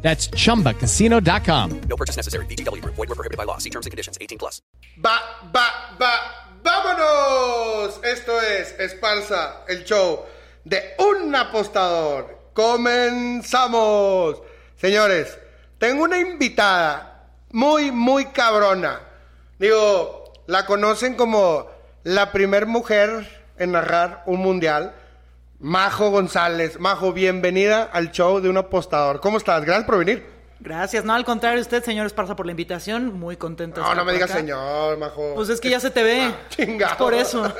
That's chumbacasino.com. No purchase necessary. VGW Group. Void were prohibited by law. See terms and conditions. 18 plus. Va, va, va, vámonos. Esto es Esparza, el show de un apostador. Comenzamos. Señores, tengo una invitada muy, muy cabrona. Digo, la conocen como la primer mujer en narrar un mundial. Majo González. Majo, bienvenida al show de un apostador. ¿Cómo estás? Gracias por venir. Gracias, no, al contrario, usted, señor Esparza, por la invitación, muy contento. No, no me digas señor, Majo. Pues es que ya se te ve. Ah, chingado. Es por eso.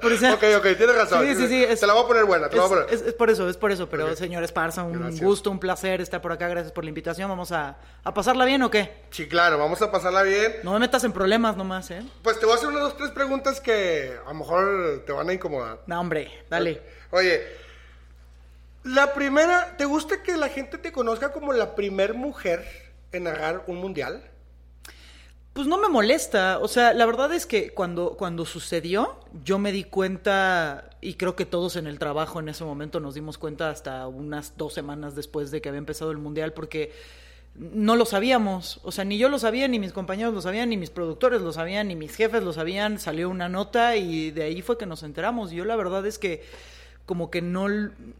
Por eso- Ok, ok, tienes razón. Sí, sí, sí. es- Te la voy a poner buena, te la voy a es- poner. Es, es por eso, es por eso. Pero, señor Esparza, un Gracias. gusto, un placer estar por acá. Gracias por la invitación. Vamos a, a pasarla bien o qué? Sí, claro, vamos a pasarla bien. No me metas en problemas nomás, ¿eh? Pues te voy a hacer unas dos, tres preguntas que a lo mejor te van a incomodar. No, hombre, dale. Oye, la primera, ¿te gusta que la gente te conozca como la primer mujer en narrar un mundial? Pues no me molesta. O sea, la verdad es que cuando, cuando sucedió, yo me di cuenta, y creo que todos en el trabajo en ese momento nos dimos cuenta hasta unas dos semanas después de que había empezado el Mundial, porque no lo sabíamos. O sea, ni yo lo sabía, ni mis compañeros lo sabían, ni mis productores lo sabían, ni mis jefes lo sabían. Salió una nota y de ahí fue que nos enteramos. Yo la verdad es que como que no,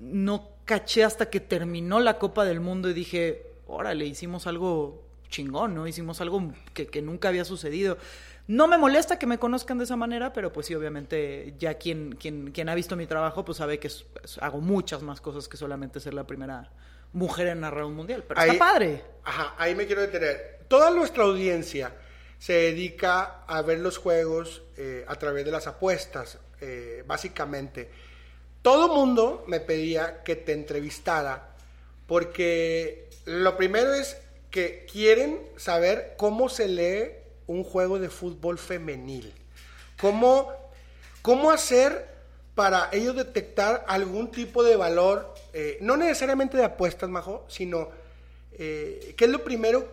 no caché hasta que terminó la Copa del Mundo y dije, órale, hicimos algo chingón, ¿no? Hicimos algo que, que nunca había sucedido. No me molesta que me conozcan de esa manera, pero pues sí, obviamente, ya quien, quien, quien ha visto mi trabajo, pues sabe que es- es- hago muchas más cosas que solamente ser la primera mujer en narrar un mundial. Pero Ahí- está padre. Ajá, ahí me quiero detener. Toda nuestra audiencia se dedica a ver los juegos eh, a través de las apuestas, eh, básicamente. Todo mundo me pedía que te entrevistara porque lo primero es que quieren saber cómo se lee un juego de fútbol femenil. Cómo, cómo hacer para ellos detectar algún tipo de valor, eh, no necesariamente de apuestas, Majo, sino eh, qué es lo primero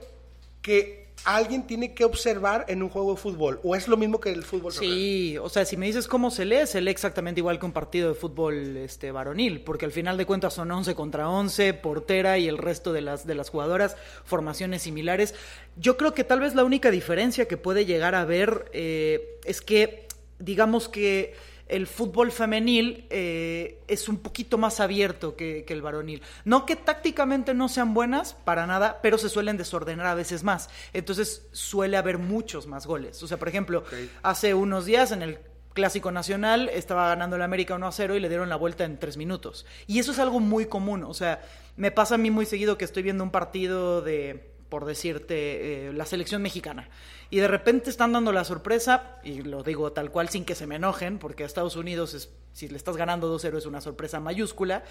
que alguien tiene que observar en un juego de fútbol. ¿O es lo mismo que el fútbol? Sí, o sea, si me dices cómo se lee, se lee exactamente igual que un partido de fútbol este varonil, porque al final de cuentas son 11 contra 11, portera y el resto de las de las jugadoras, formaciones similares. Yo creo que tal vez la única diferencia que puede llegar a haber eh, es que, digamos que el fútbol femenil eh, es un poquito más abierto que, que el varonil. No que tácticamente no sean buenas, para nada, pero se suelen desordenar a veces más. Entonces suele haber muchos más goles. O sea, por ejemplo, hace unos días en el Clásico Nacional estaba ganando el América 1 a 0 y le dieron la vuelta en tres minutos. Y eso es algo muy común. O sea, me pasa a mí muy seguido que estoy viendo un partido de, por decirte, eh, la selección mexicana. Y de repente están dando la sorpresa, y lo digo tal cual sin que se me enojen, porque a Estados Unidos, es, si le estás ganando 2-0 es una sorpresa mayúscula.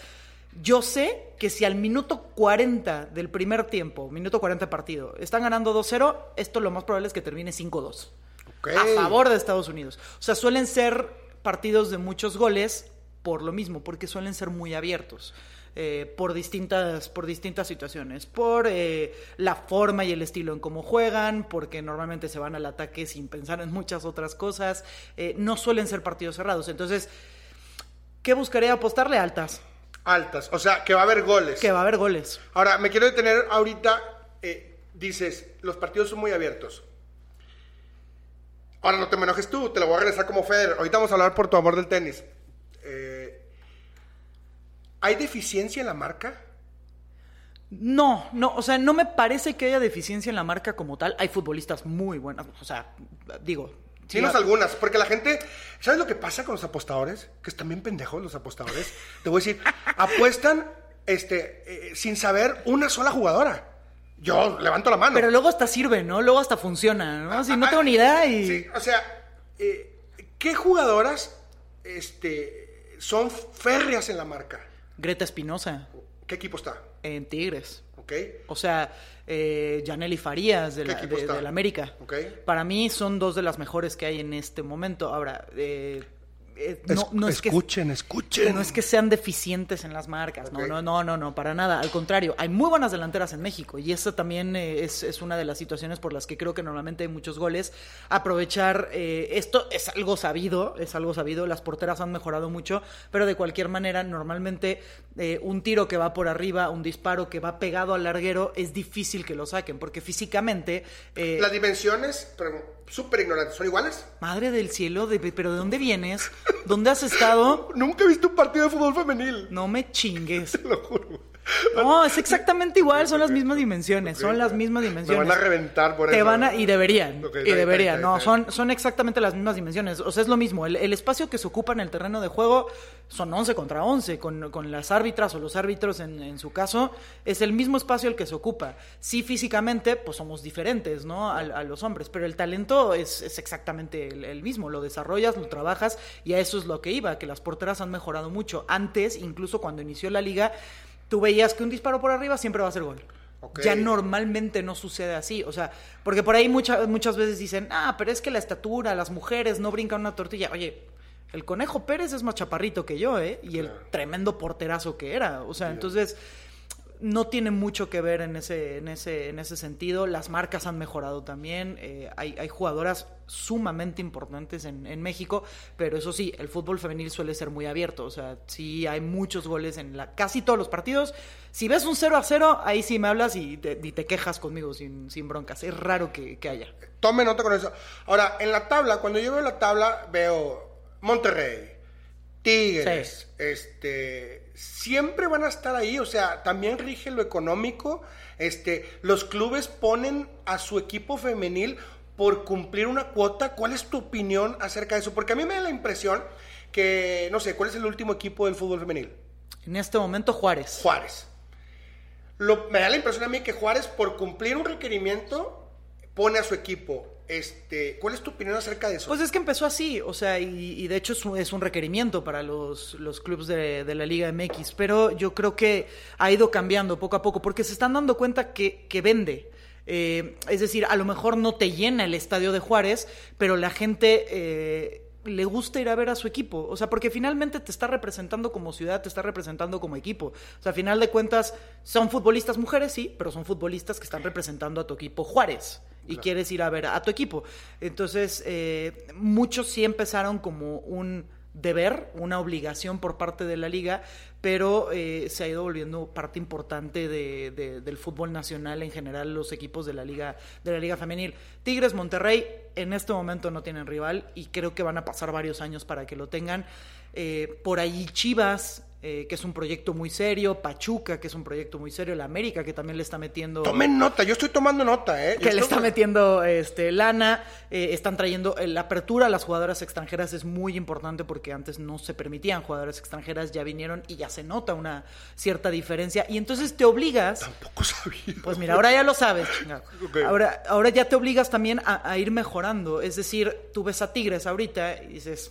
Yo sé que si al minuto 40 del primer tiempo, minuto 40 de partido, están ganando 2-0, esto lo más probable es que termine 5-2 Ok. a favor de Estados Unidos. O sea, suelen ser partidos de muchos goles por lo mismo, porque suelen ser muy abiertos. Eh, por distintas por distintas situaciones por eh, la forma y el estilo en cómo juegan porque normalmente se van al ataque sin pensar en muchas otras cosas eh, no suelen ser partidos cerrados entonces qué buscaría apostarle altas Altas, o sea, que va a haber goles. que va a haber goles Ahora, me quiero detener ahorita, dices, los partidos son muy abiertos. Ahora no te me enojes tú, te lo voy a regresar como Federer. Ahorita vamos a hablar por tu amor del tenis. ¿Hay deficiencia en la marca? No, no, o sea, no me parece que haya deficiencia en la marca como tal. Hay futbolistas muy buenas, o sea, digo. sí, Dinos la- algunas, porque la gente, ¿sabes lo que pasa con los apostadores? Que están bien pendejos los apostadores. Te voy a decir, apuestan este, eh, sin saber una sola jugadora. Yo levanto la mano. Pero luego hasta sirve, ¿no? Luego hasta funciona, ¿no? Si no tengo ni idea y... Sí, o sea, eh, ¿qué jugadoras este, son férreas en la marca? Greta Espinosa ¿Qué equipo está? en Tigres. ¿Ok? O sea, eh, Janely Farías de ¿Qué la, equipo de- del América. Ok. Para mí son dos de las mejores que hay en este momento. Ahora, eh, eh, no, no es que escuchen, escuchen. no es que sean deficientes en las marcas, Ok. no, no, no, no, no, para nada. Al contrario, hay muy buenas delanteras en México y esa también eh, es, es una de las situaciones por las que creo que normalmente hay muchos goles. Aprovechar eh, esto es algo sabido, es algo sabido. Las porteras han mejorado mucho, pero de cualquier manera, normalmente eh, un tiro que va por arriba, un disparo que va pegado al larguero, es difícil que lo saquen porque físicamente. eh, Las dimensiones, súper ignorantes, ¿son iguales? Madre del cielo, de- pero ¿de dónde vienes? ¿Dónde has estado? Nunca he visto un partido de fútbol femenil. No me chingues. Te lo juro. No, es exactamente igual, son las mismas dimensiones, son las mismas dimensiones. Me van a reventar por Te eso. van a, y deberían, y deberían, no, son, son exactamente las mismas dimensiones, o sea, es lo mismo, el, el espacio que se ocupa en el terreno de juego son 11 contra 11, con, con las árbitras o los árbitros en, en su caso, es el mismo espacio el que se ocupa. Sí, físicamente, pues somos diferentes, ¿no? A, a los hombres, pero el talento es, es exactamente el, el mismo, lo desarrollas, lo trabajas, y a eso es lo que iba, que las porteras han mejorado mucho. Antes, incluso cuando inició la liga, tú veías que un disparo por arriba siempre va a ser gol. Ya normalmente no sucede así, o sea, porque por ahí muchas muchas veces dicen, ah, pero es que la estatura, las mujeres no brincan una tortilla. Oye, el conejo Pérez es más chaparrito que yo, ¿eh? Y el Claro. tremendo porterazo que era. O sea, entonces no tiene mucho que ver en ese, en ese, en ese sentido. Las marcas han mejorado también. eh, hay, hay jugadoras sumamente importantes en, en México, pero eso sí, el fútbol femenil suele ser muy abierto. O sea, sí hay muchos goles en la, casi todos los partidos. Si ves un 0 a 0, ahí sí me hablas y te, y te quejas conmigo sin, sin broncas. Es raro que, que haya. Tome nota con eso. Ahora, en la tabla, cuando yo veo la tabla, veo Monterrey, Tigres, este, siempre van a estar ahí, o sea, también rige lo económico, este, los clubes ponen a su equipo femenil por cumplir una cuota. ¿Cuál es tu opinión acerca de eso? Porque a mí me da la impresión que, no sé, ¿cuál es el último equipo del fútbol femenil? En este momento, Juárez. Juárez. Lo- me da la impresión a mí que Juárez, por cumplir un requerimiento, pone a su equipo. Este, ¿Cuál es tu opinión acerca de eso? Pues es que empezó así, o sea, y, y de hecho es un, es un requerimiento para los, los clubes de, de la Liga MX, pero yo creo que ha ido cambiando poco a poco, porque se están dando cuenta que, que vende. Eh, es decir, a lo mejor no te llena el estadio de Juárez, pero la gente eh, le gusta ir a ver a su equipo. O sea, porque finalmente te está representando como ciudad, te está representando como equipo. O sea, a final de cuentas, son futbolistas mujeres, sí, pero son futbolistas que están representando a tu equipo Juárez y quieres ir a ver a tu equipo. Entonces, eh, muchos sí empezaron como un deber, una obligación por parte de la liga, pero eh, se ha ido volviendo parte importante de- de- del fútbol nacional en general, los equipos de la liga, de la liga femenil. Tigres, Monterrey, en este momento no tienen rival y creo que van a pasar varios años para que lo tengan. Eh, por ahí Chivas, eh, que es un proyecto muy serio, Pachuca, que es un proyecto muy serio, la América, que también le está metiendo Tomen nota, yo estoy tomando nota, ¿eh? Yo que le está metiendo este lana, eh, están trayendo eh, la apertura a las jugadoras extranjeras es muy importante porque antes no se permitían jugadoras extranjeras, ya vinieron y ya se nota una cierta diferencia y entonces te obligas Tampoco sabía. pues mira, ahora ya lo sabes. Ahora, ahora ya te obligas también a, a ir mejorando. Es decir, tú ves a Tigres ahorita y dices,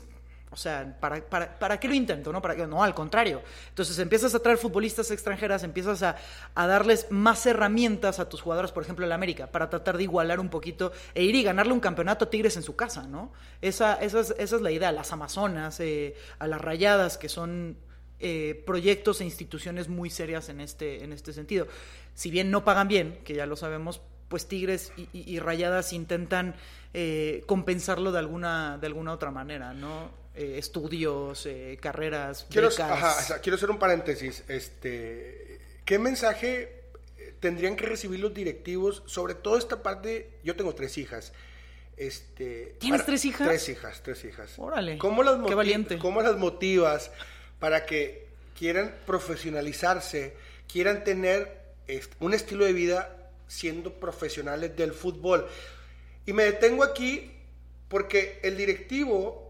o sea, ¿para, para, ¿para qué lo intento? No, ¿Para no, al contrario. Entonces empiezas a traer futbolistas extranjeras, empiezas a, a darles más herramientas a tus jugadores, por ejemplo, el América, para tratar de igualar un poquito e ir y ganarle un campeonato a Tigres en su casa, ¿no? Esa, esa, es, esa es la idea. Las Amazonas, eh, a las Rayadas, que son eh, proyectos e instituciones muy serias en este, en este sentido. Si bien no pagan bien, que ya lo sabemos, pues Tigres y, y- y Rayadas intentan eh, compensarlo de alguna, de alguna otra manera, ¿no? Eh, estudios, eh, carreras, Quiero, ajá, o sea, quiero hacer un paréntesis. Este, ¿Qué mensaje eh, tendrían que recibir los directivos sobre toda esta parte? Yo tengo tres hijas. Este, ¿Tienes tres hijas? Tres hijas, tres hijas. Órale, ¿Cómo las, qué valiente. ¿Cómo las motivas para que quieran profesionalizarse, quieran tener un estilo de vida siendo profesionales del fútbol? Y me detengo aquí porque el directivo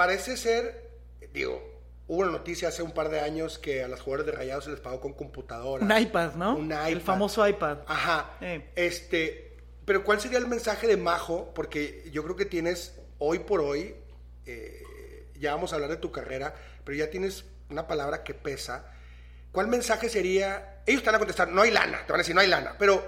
parece ser, digo, hubo una noticia hace un par de años que a las jugadores de Rayados se les pagó con computadora. Un iPad, ¿no? Un El iPad. famoso iPad. Ajá. Eh. Este, pero ¿cuál sería el mensaje de Majo? Porque yo creo que tienes hoy por hoy, eh, ya vamos a hablar de tu carrera, pero ya tienes una palabra que pesa. ¿Cuál mensaje sería? Ellos van a contestar, no hay lana, te van a decir, no hay lana, pero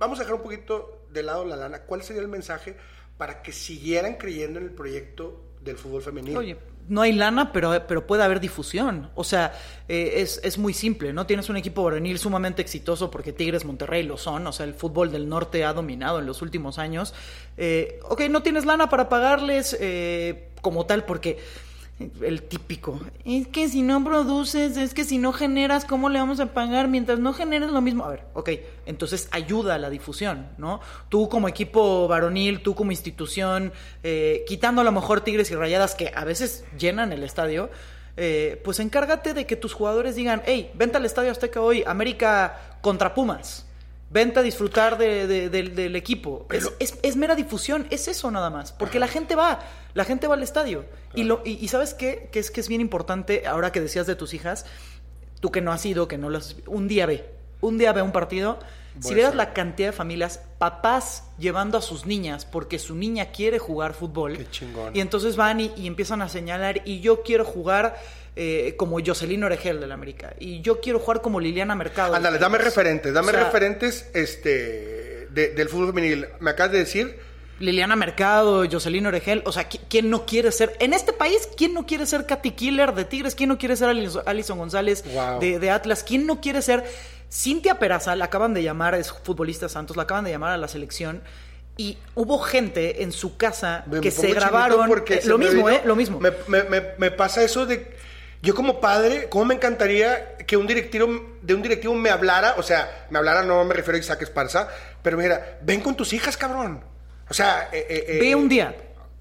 vamos a dejar un poquito de lado la lana. ¿Cuál sería el mensaje para que siguieran creyendo en el proyecto del fútbol femenino? Oye, no hay lana, pero, pero puede haber difusión. O sea, eh, es, es muy simple, ¿no? Tienes un equipo varonil sumamente exitoso porque Tigres Monterrey lo son. O sea, el fútbol del norte ha dominado en los últimos años. Eh, ok, no tienes lana para pagarles eh, como tal porque el típico. Es que si no produces, es que si no generas, ¿cómo le vamos a pagar? Mientras no generes lo mismo. A ver, ok, entonces ayuda a la difusión, ¿no? Tú como equipo varonil, tú como institución, eh, quitando a lo mejor Tigres y Rayadas que a veces llenan el estadio, eh, pues encárgate de que tus jugadores digan, hey, vente al Estadio Azteca hoy, América contra Pumas. Vente a disfrutar de- de- del- del equipo. Es, es- es mera difusión, es eso nada más. Porque la gente va, la gente va al estadio. Y, lo, y, y ¿sabes qué? Que es que es bien importante, ahora que decías de tus hijas, tú que no has ido, que no las... Un día ve, un día ve un partido. Si Voy a vieras la cantidad de familias, papás llevando a sus niñas porque su niña quiere jugar fútbol. Qué chingón. Y entonces van y, y empiezan a señalar, y yo quiero jugar eh, como Jocelyn Oregel del América. Y yo quiero jugar como Liliana Mercado. Ándale, dame referentes, dame O sea, referentes este, de- del fútbol femenil. Me acabas de decir, Liliana Mercado, Jocelyn Oregel, o sea, ¿qui- ¿quién no quiere ser? En este país, ¿quién no quiere ser Katy Killer de Tigres? ¿Quién no quiere ser Alis- Alison González Wow. de, de Atlas? ¿Quién no quiere ser Cintia Peraza? La acaban de llamar, es futbolista Santos, la acaban de llamar a la selección. Y hubo gente en su casa me que se grabaron. eh, lo mismo, vino- ¿eh? Lo mismo. Me- me pasa eso de. Yo como padre, ¿cómo me encantaría que un directivo de un directivo me hablara? O sea, me hablara, no me refiero a Isaac Esparza, pero me dijera, ven con tus hijas, cabrón. O sea, eh, eh, eh, Ve un día.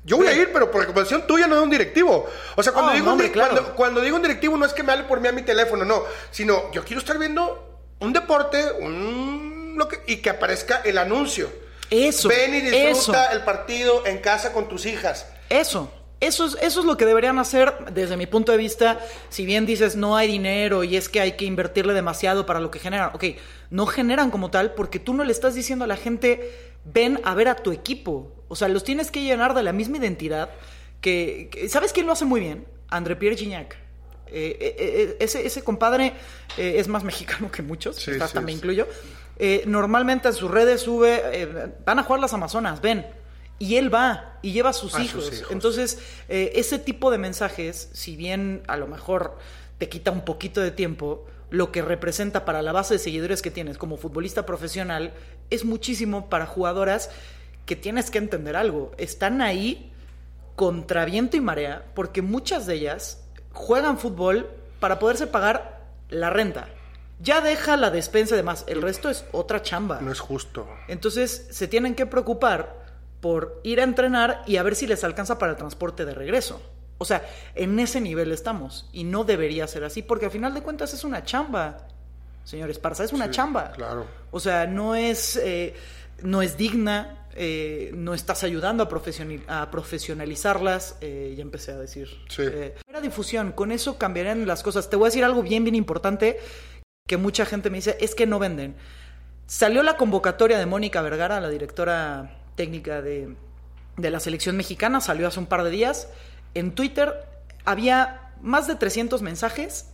Yo voy a ir, pero por recomendación tuya, no de un directivo. O sea, cuando, Oh, digo, no, un hombre, di- claro. cuando, cuando digo un directivo no es que me hable por mí a mi teléfono, no. Sino, yo quiero estar viendo un deporte, un... Lo que, y que aparezca el anuncio. Eso, Ven y disfruta eso. el partido en casa con tus hijas. Eso. Eso es, eso es lo que deberían hacer desde mi punto de vista. Si bien dices no hay dinero y es que hay que invertirle demasiado para lo que generan. Ok, no generan como tal porque tú no le estás diciendo a la gente ven a ver a tu equipo. O sea, los tienes que llenar de la misma identidad que... que- ¿Sabes quién lo hace muy bien? André Pierre Gignac. Eh, eh, eh, ese, ese compadre eh, es más mexicano que muchos, Sí, sí, me sí. incluyo. Eh, normalmente en sus redes sube, van a jugar las Amazonas, ven. Y él va y lleva a sus, A hijos. sus hijos. Entonces, eh, ese tipo de mensajes, si bien a lo mejor te quita un poquito de tiempo, lo que representa para la base de seguidores que tienes como futbolista profesional es muchísimo para jugadoras que tienes que entender algo. Están ahí contra viento y marea porque muchas de ellas juegan fútbol para poderse pagar la renta. Ya deja la despensa y demás. El resto es otra chamba. No es justo. Entonces se tienen que preocupar por ir a entrenar y a ver si les alcanza para el transporte de regreso. O sea, en ese nivel estamos y no debería ser así porque al final de cuentas es una chamba. Señor Esparza, es una Sí, chamba. claro. O sea, no es, eh, no es digna, eh, no estás ayudando a, profesional- a profesionalizarlas. eh, ya empecé a decir. Sí. Eh, era difusión, con eso cambiarían las cosas. Te voy a decir algo bien, bien importante que mucha gente me dice, es que no venden. Salió la convocatoria de Mónica Vergara, la directora técnica de, de la selección mexicana, salió hace un par de días. En Twitter había más de 300 mensajes,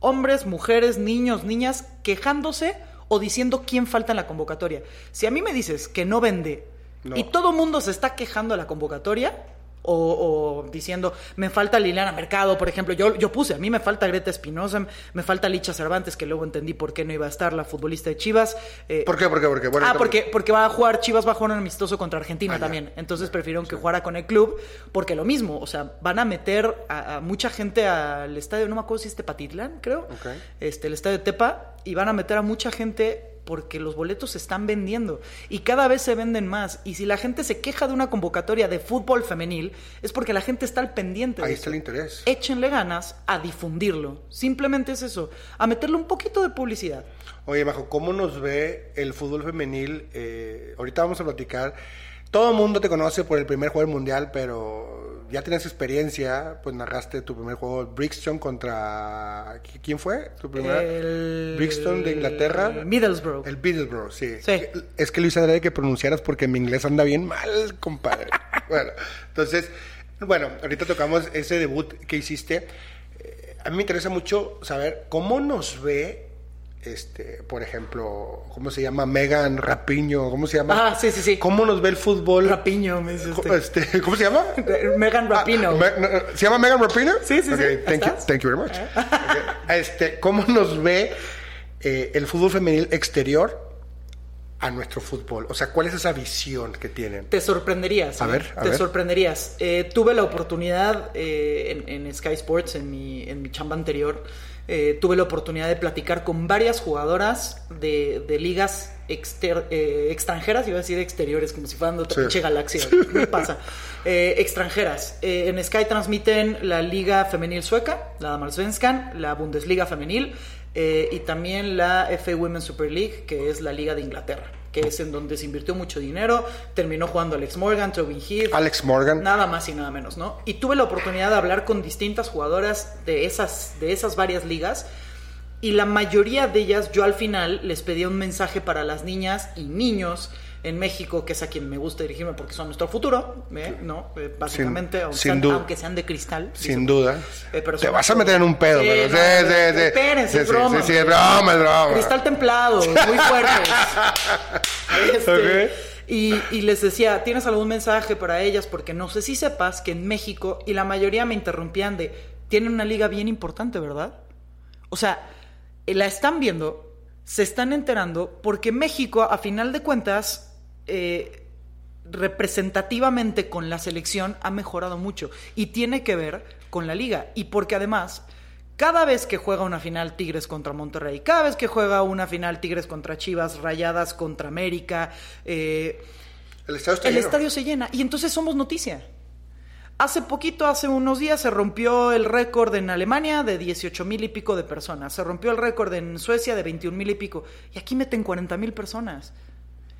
hombres, mujeres, niños, niñas, quejándose o diciendo quién falta en la convocatoria. Si a mí me dices que no vende No. y todo mundo se está quejando de la convocatoria, o, o diciendo, me falta Liliana Mercado, por ejemplo. Yo, yo puse, a mí me falta Greta Espinosa, me falta Licha Cervantes, que luego entendí por qué no iba a estar la futbolista de Chivas. Eh, ¿Por qué? ¿Por qué? ¿Por qué? Bueno, ah, porque, porque va a jugar, Chivas va a jugar un amistoso contra Argentina Ah, ya. también. Entonces prefirieron que jugara con el club, porque lo mismo, o sea, van a meter a, a mucha gente al estadio, no me acuerdo si es Tepatitlán, creo. Ok. Este, el estadio de Tepa, y van a meter a mucha gente porque los boletos se están vendiendo y cada vez se venden más. Y si la gente se queja de una convocatoria de fútbol femenil, es porque la gente está al pendiente. de Ahí eso. está el interés. Échenle ganas a difundirlo. Simplemente es eso, a meterle un poquito de publicidad. Oye, Majo, ¿cómo nos ve el fútbol femenil? Eh, ahorita vamos a platicar. Todo el mundo te conoce por el primer juego del mundial, pero ya tienes experiencia, pues narraste tu primer juego, Brixton contra... ¿Quién fue? ¿Tu primera? El... Brixton de Inglaterra. Middlesbrough. El Middlesbrough, sí. Sí. Es que Luis Andrade que pronunciaras porque mi inglés anda bien mal, compadre. bueno, entonces, bueno, ahorita tocamos ese debut que hiciste. Eh, a mí me interesa mucho saber cómo nos ve este, por ejemplo, ¿cómo se llama? Megan Rapiño, ¿cómo se llama? Ah, sí, sí, sí. ¿Cómo nos ve el fútbol? Rapiño, me dice usted. Este, ¿Cómo se llama? Megan Rapino. Ah, Me- no, ¿Se llama Megan Rapino? Sí, sí, sí. Thank you, ¿Estás? thank you very much. Este, ¿Cómo nos ve eh, el fútbol femenil exterior a nuestro fútbol? O sea, ¿cuál es esa visión que tienen? Te sorprenderías. A ¿eh? ver, a Te ver. sorprenderías. Eh, tuve la oportunidad eh, en, en Sky Sports, en mi, en mi chamba anterior, eh, tuve la oportunidad de platicar con varias jugadoras de, de ligas exter- extranjeras, iba a decir exteriores, como si fueran de otra Sí. galaxia. ¿Qué me pasa? Extranjeras. En Sky transmiten la Liga Femenil Sueca, la Damallsvenskan, la Bundesliga Femenil eh, y también la FA Women's Super League, que es la Liga de Inglaterra, que es en donde se invirtió mucho dinero. Terminó jugando Alex Morgan, Tobin Heath. Alex Morgan. Nada más y nada menos, ¿no? Y tuve la oportunidad de hablar con distintas jugadoras de esas, de esas varias ligas. Y la mayoría de ellas, yo al final les pedía un mensaje para las niñas y niños en México, que es a quien me gusta dirigirme porque son nuestro futuro, ¿eh? ¿no? Eh, básicamente, Sin- aunque, sin sean, duda. aunque sean de cristal. Sin duda. Eh, pero Te vas a meter en un pedo, Sí, pero no, sí, sí, sí. Espérense, es sí, broma. Sí, sí, es broma, es broma. Cristal templado, muy fuertes. Este, y les decía, ¿tienes algún mensaje para ellas? Porque no sé si sepas que en México, y la mayoría me interrumpían de, tienen una liga bien importante, ¿verdad? O sea, eh, la están viendo, se están enterando, porque México, a final de cuentas, eh, representativamente con la selección ha mejorado mucho. Y tiene que ver con la liga. Y porque además, cada vez que juega una final Tigres contra Monterrey, cada vez que juega una final Tigres contra Chivas, Rayadas contra América, eh, El estadio el estadio se llena. Y entonces somos noticia. Hace poquito, hace unos días, se rompió el récord en Alemania de 18 mil y pico de personas. Se rompió el récord en Suecia de 21 mil y pico. Y aquí meten 40 mil personas.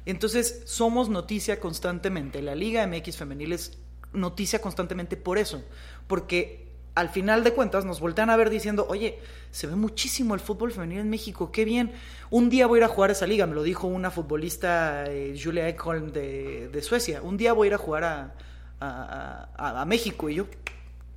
Entonces, somos noticia constantemente. La Liga MX Femenil es noticia constantemente por eso. Porque al final de cuentas nos voltean a ver diciendo, oye, se ve muchísimo el fútbol femenil en México, qué bien. Un día voy a ir a jugar esa liga, me lo dijo una futbolista, eh, Julia Ekholm de, de Suecia. Un día voy a ir a jugar a, a- a- a México. Y yo,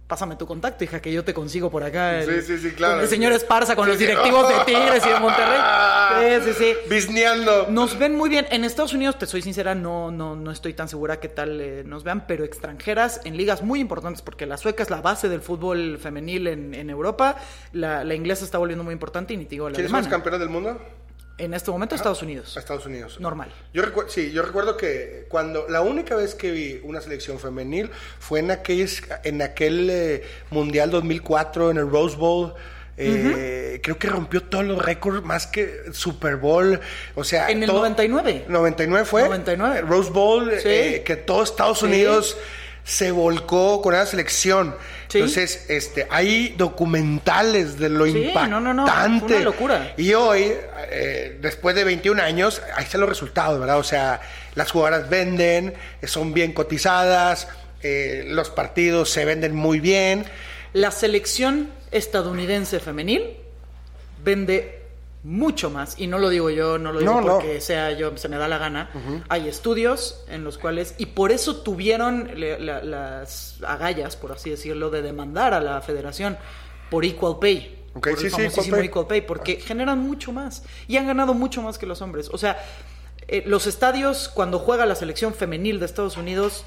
pásame tu contacto, hija, que yo te consigo por acá. el- Sí, sí, sí, claro. el señor Esparza, con Sí, los sí. directivos de Tigres y de Monterrey. Sí, sí, sí. Bisneando. Nos ven muy bien. En Estados Unidos, te soy sincera, no, no, no estoy tan segura qué tal eh, nos vean, pero extranjeras en ligas muy importantes, porque la sueca es la base del fútbol femenil en, en Europa. La, la inglesa está volviendo muy importante y ni te digo la ¿Quiénes son los alemana. campeones del mundo? En este momento, Estados Unidos. A Estados Unidos. Normal. Yo recuerdo, sí, yo recuerdo que cuando la única vez que vi una selección femenil fue en aquel, en aquel eh, Mundial 2004 en el Rose Bowl. Eh, Creo que rompió todos los récords más que Super Bowl. O sea, En el todo- 99. 99 fue. 99. Rose Bowl, Sí. eh, que todo Estados Sí. Unidos se volcó con esa selección. Sí. Entonces, este, hay documentales de lo Sí, impactante. no, no, no, fue una locura. Y hoy, eh, después de 21 años, ahí están los resultados, ¿verdad? O sea, las jugadoras venden, son bien cotizadas, eh, los partidos se venden muy bien. La selección estadounidense femenil vende mucho más, y no lo digo yo, no lo digo No, no. porque sea yo, se me da la gana. Hay estudios en los cuales, y por eso tuvieron le- la- las agallas, por así decirlo, de demandar a la federación por equal pay. Ok, por sí, el sí, famosísimo equal equal pay. pay, porque generan mucho más y han ganado mucho más que los hombres. O sea, eh, los estadios, cuando juega la selección femenil de Estados Unidos,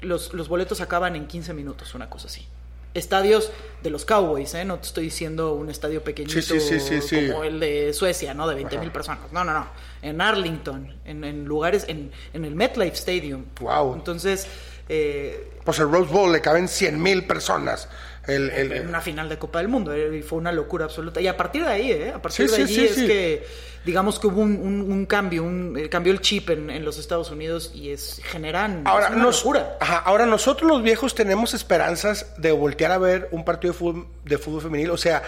los, los boletos acaban en 15 minutos, una cosa así. Estadios de los Cowboys, ¿eh? No te estoy diciendo un estadio pequeñito Sí, sí, sí, sí, sí. como el de Suecia, ¿no? De 20 mil personas. No, no, no. En Arlington, en, en lugares, en, en el MetLife Stadium. Wow. Entonces, eh, Pues el Rose Bowl le caben 100 mil personas. El, el- en una final de Copa del Mundo. eh, Y fue una locura absoluta. Y a partir de ahí, ¿eh? A partir Sí, de sí, allí sí, es que, digamos que hubo un, un- un cambio, un, eh, cambió el chip en, en los Estados Unidos y es generan Ahora, es una nos- locura. ajá, ahora nosotros los viejos tenemos esperanzas de voltear a ver un partido de fútbol, de fútbol femenil. O sea,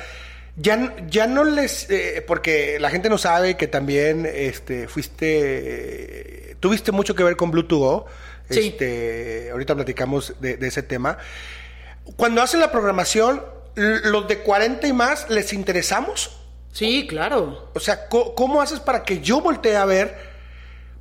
ya, ya no les... eh, porque la gente no sabe que también este, fuiste... eh, tuviste mucho que ver con Blue. Sí. Este, ahorita platicamos de, de ese tema. Cuando hacen la programación, los de 40 y más, ¿les interesamos? Sí, claro. O sea, ¿cómo haces para que yo voltee a ver?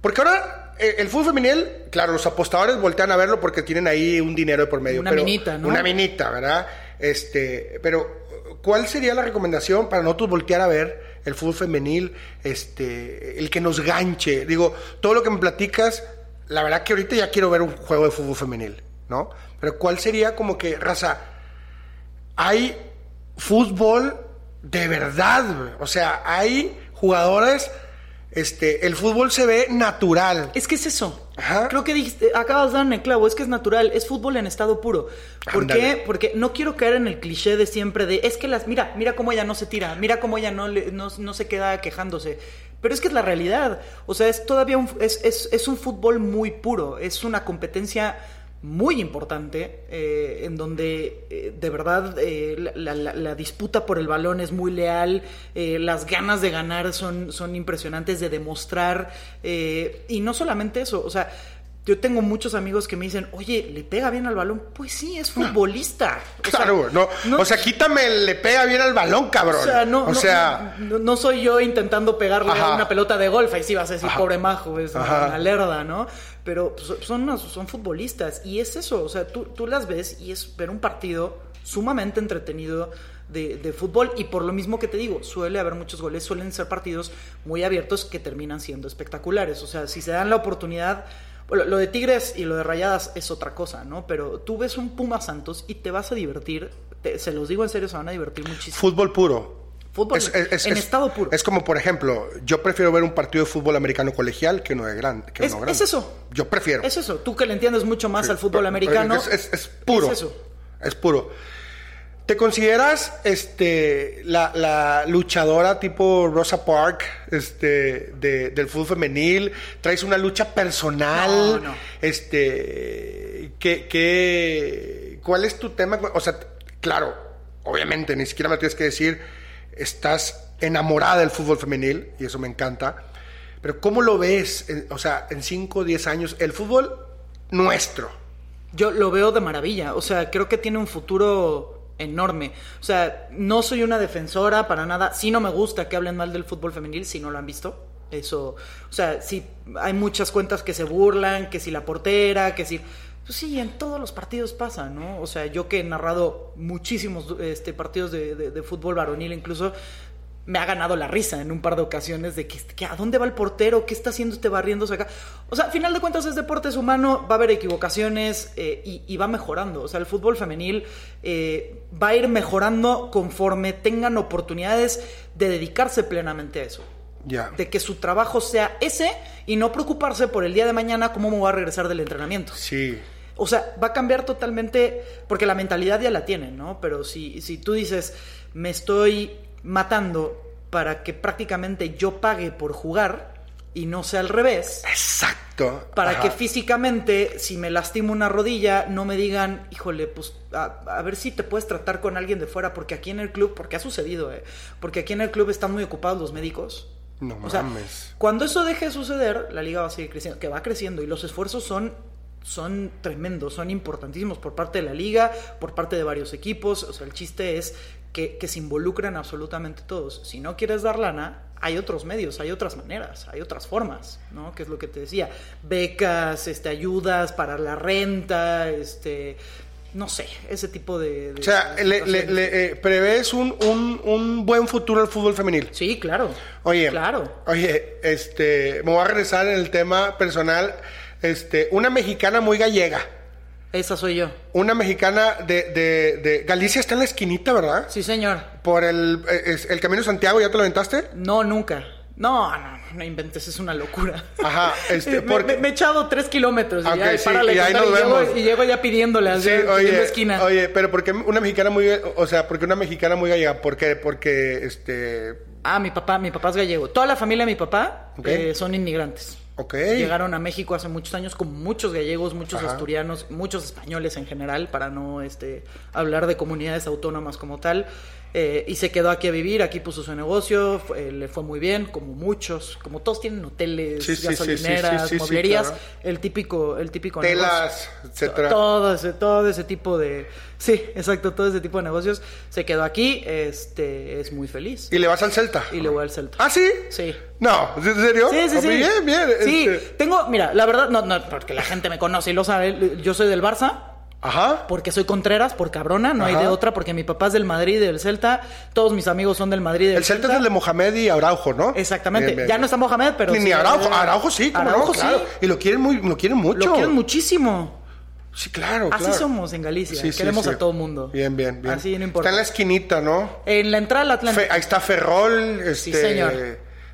Porque ahora eh, el fútbol femenil, claro, los apostadores voltean a verlo porque tienen ahí un dinero de por medio. Una pero- minita, ¿no? Una minita, ¿verdad? Este, pero ¿cuál sería la recomendación para nosotros voltear a ver el fútbol femenil, este, el que nos ganche. Digo, todo lo que me platicas, la verdad que ahorita ya quiero ver un juego de fútbol femenil, ¿no? Pero ¿cuál sería como que, raza, hay fútbol de verdad, o sea, hay jugadores, este, el fútbol se ve natural. Es que es eso. Ajá. Creo que dijiste, acabas de dar en el clavo, es que es natural, es fútbol en estado puro. ¿Por qué? Porque no quiero caer en el cliché de siempre de, es que las, mira, mira cómo ella no se tira, mira cómo ella no, le- no, no se queda quejándose. Pero es que es la realidad. O sea, es todavía un, es, es, es un fútbol muy puro, es una competencia muy importante, eh, en donde eh, de verdad eh, la, la- disputa por el balón es muy leal, las ganas de ganar son, son impresionantes, de demostrar, y no solamente eso, o sea, yo tengo muchos amigos que me dicen, oye, ¿le pega bien al balón? Pues sí, es futbolista. O sea, Claro, güey, no, no- o sea, quítame, le pega bien al balón, cabrón. o sea, no, O no- sea, no, no soy yo intentando pegarle Ajá. a una pelota de golf, ahí sí vas a decir, pobre majo, es Ajá. una lerda, ¿no? Pero pues, son, son futbolistas y es eso, o sea, tú, tú las ves y es ver un partido sumamente entretenido de, de fútbol y por lo mismo que te digo, suele haber muchos goles, suelen ser partidos muy abiertos que terminan siendo espectaculares, o sea, si se dan la oportunidad... Bueno, lo de Tigres y lo de Rayadas es otra cosa, ¿no? Pero tú ves un Puma Santos y te vas a divertir, te- se los digo en serio, se van a divertir muchísimo. fútbol puro. Fútbol en estado puro. Es como, por ejemplo, yo prefiero ver un partido de fútbol americano colegial que uno de. Que Es- uno grande. es eso. Yo prefiero. Es eso, tú que le entiendes mucho más al fútbol americano. Es, es- es puro. Es eso. Es puro. ¿Te consideras este, la, la luchadora tipo Rosa Park este, de- del fútbol femenil? ¿Traes una lucha personal? No, no. Este, ¿qué, qué, ¿Cuál es tu tema? O sea, claro, obviamente, ni siquiera me tienes que decir, estás enamorada del fútbol femenil, y eso me encanta. Pero ¿cómo lo ves? o sea, en 5 o 10 años, el fútbol nuestro. Yo lo veo de maravilla. O sea, creo que tiene un futuro enorme. O sea, no soy una defensora para nada. Sí no me gusta que hablen mal del fútbol femenil si no lo han visto. Eso, o sea, sí hay muchas cuentas que se burlan, que si la portera, que si... Pues sí, en todos los partidos pasa, ¿no? O sea, yo que he narrado muchísimos este, partidos de, de- de fútbol varonil incluso, me ha ganado la risa en un par de ocasiones de que, que a dónde va el portero, qué está haciendo este barriéndose acá. O sea, al final de cuentas es deporte, es humano, va a haber equivocaciones eh, y, y va mejorando. O sea, el fútbol femenil eh, va a ir mejorando conforme tengan oportunidades de dedicarse plenamente a eso. De que su trabajo sea ese y no preocuparse por el día de mañana cómo me voy a regresar del entrenamiento. Sí. O sea, va a cambiar totalmente, porque la mentalidad ya la tienen, ¿no? Pero si, si tú dices, me estoy matando para que prácticamente yo pague por jugar y no sea al revés, Exacto. para Ajá. que físicamente, si me lastimo una rodilla, no me digan, híjole, pues a, a ver si te puedes tratar con alguien de fuera, porque aquí en el club, porque ha sucedido, ¿eh? Porque aquí en el club están muy ocupados los médicos. No O sea, mames. cuando eso deje de suceder, la liga va a seguir creciendo, que va creciendo y los esfuerzos son, son tremendos, son importantísimos por parte de la liga, por parte de varios equipos. O sea, el chiste es que, que se involucren absolutamente todos. Si no quieres dar lana, hay otros medios, hay otras maneras, hay otras formas, ¿no? Que es lo que te decía. Becas, este, ayudas para la renta, este. No sé, ese tipo de. de- O sea, le, le, eh, prevés un, un, un buen futuro al fútbol femenil. Sí, claro. Oye, Claro. oye, este, me voy a regresar en el tema personal. Este, una mexicana muy gallega. Esa soy yo. Una mexicana de, de, de Galicia está en la esquinita, ¿verdad? Sí, señor. Por el, eh, es- el Camino de Santiago, ¿ya te lo aventaste? No, nunca. No, no, no inventes, es una locura. Ajá, este, me, porque- me- me he echado tres kilómetros y, ya, y sí, párale y ahí nos y llego, vemos. y llego ya pidiéndole, así, Sí, oye, esquina. oye, pero porque una mexicana muy, o sea, porque una mexicana muy gallega, ¿por qué? Porque, este, Ah, mi papá, mi papá es gallego. Toda la familia de mi papá eh, son inmigrantes. Ok. Llegaron a México hace muchos años con muchos gallegos, muchos Ajá. asturianos, muchos españoles en general, para no este, hablar de comunidades autónomas como tal. Eh, y se quedó aquí a vivir, aquí puso su negocio, fue- le fue muy bien, como muchos, como todos tienen hoteles, Sí, gasolineras, sí, mueblerías, claro. el típico, el típico Telas, negocio. etcétera. Todo ese, todo ese tipo de, sí, exacto, todo ese tipo de negocios. Se quedó aquí, este, es muy feliz. ¿Y le vas al Celta? Y le voy al Celta. ¿Ah, sí? Sí. No, ¿en serio? Sí, sí, Ah, sí. Bien, bien. Sí, este, tengo, mira, la verdad, no, no, porque la gente me conoce y lo sabe, yo soy del Barça Ajá. Porque soy Contreras, por cabrona, no hay de otra, porque mi papá es del Madrid y del Celta, todos mis amigos son del Madrid y del El Celta es el de Mohamed y Araujo, ¿no? Exactamente. Bien, bien, ya bien. no está Mohamed, pero. Ni, sí, ni Araujo. eh, Araujo sí, cómo no, Araujo claro. sí. Y lo quieren, muy, lo quieren mucho. Lo quieren muchísimo. Sí, claro, Así claro. somos en Galicia. Sí, sí, Queremos sí. a todo mundo. Bien, bien, bien. Así no importa. Está en la esquinita, ¿no? En la entrada al Atlántico Fe- ahí está Ferrol, este... señor.